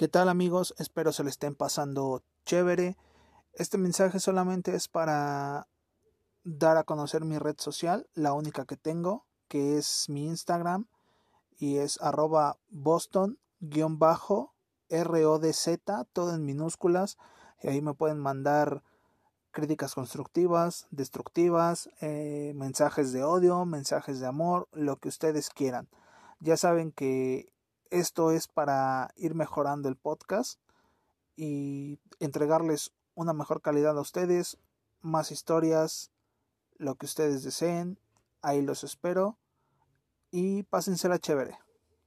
¿Qué tal amigos? Espero se le estén pasando chévere. Este mensaje solamente es para dar a conocer mi red social, la única que tengo, que es mi Instagram y es arroba boston-rodz, todo en minúsculas. Y ahí me pueden mandar críticas constructivas, destructivas, eh, mensajes de odio, mensajes de amor, lo que ustedes quieran. Ya saben que esto es para ir mejorando el podcast y entregarles una mejor calidad a ustedes, más historias, lo que ustedes deseen. Ahí los espero y pásensela chévere.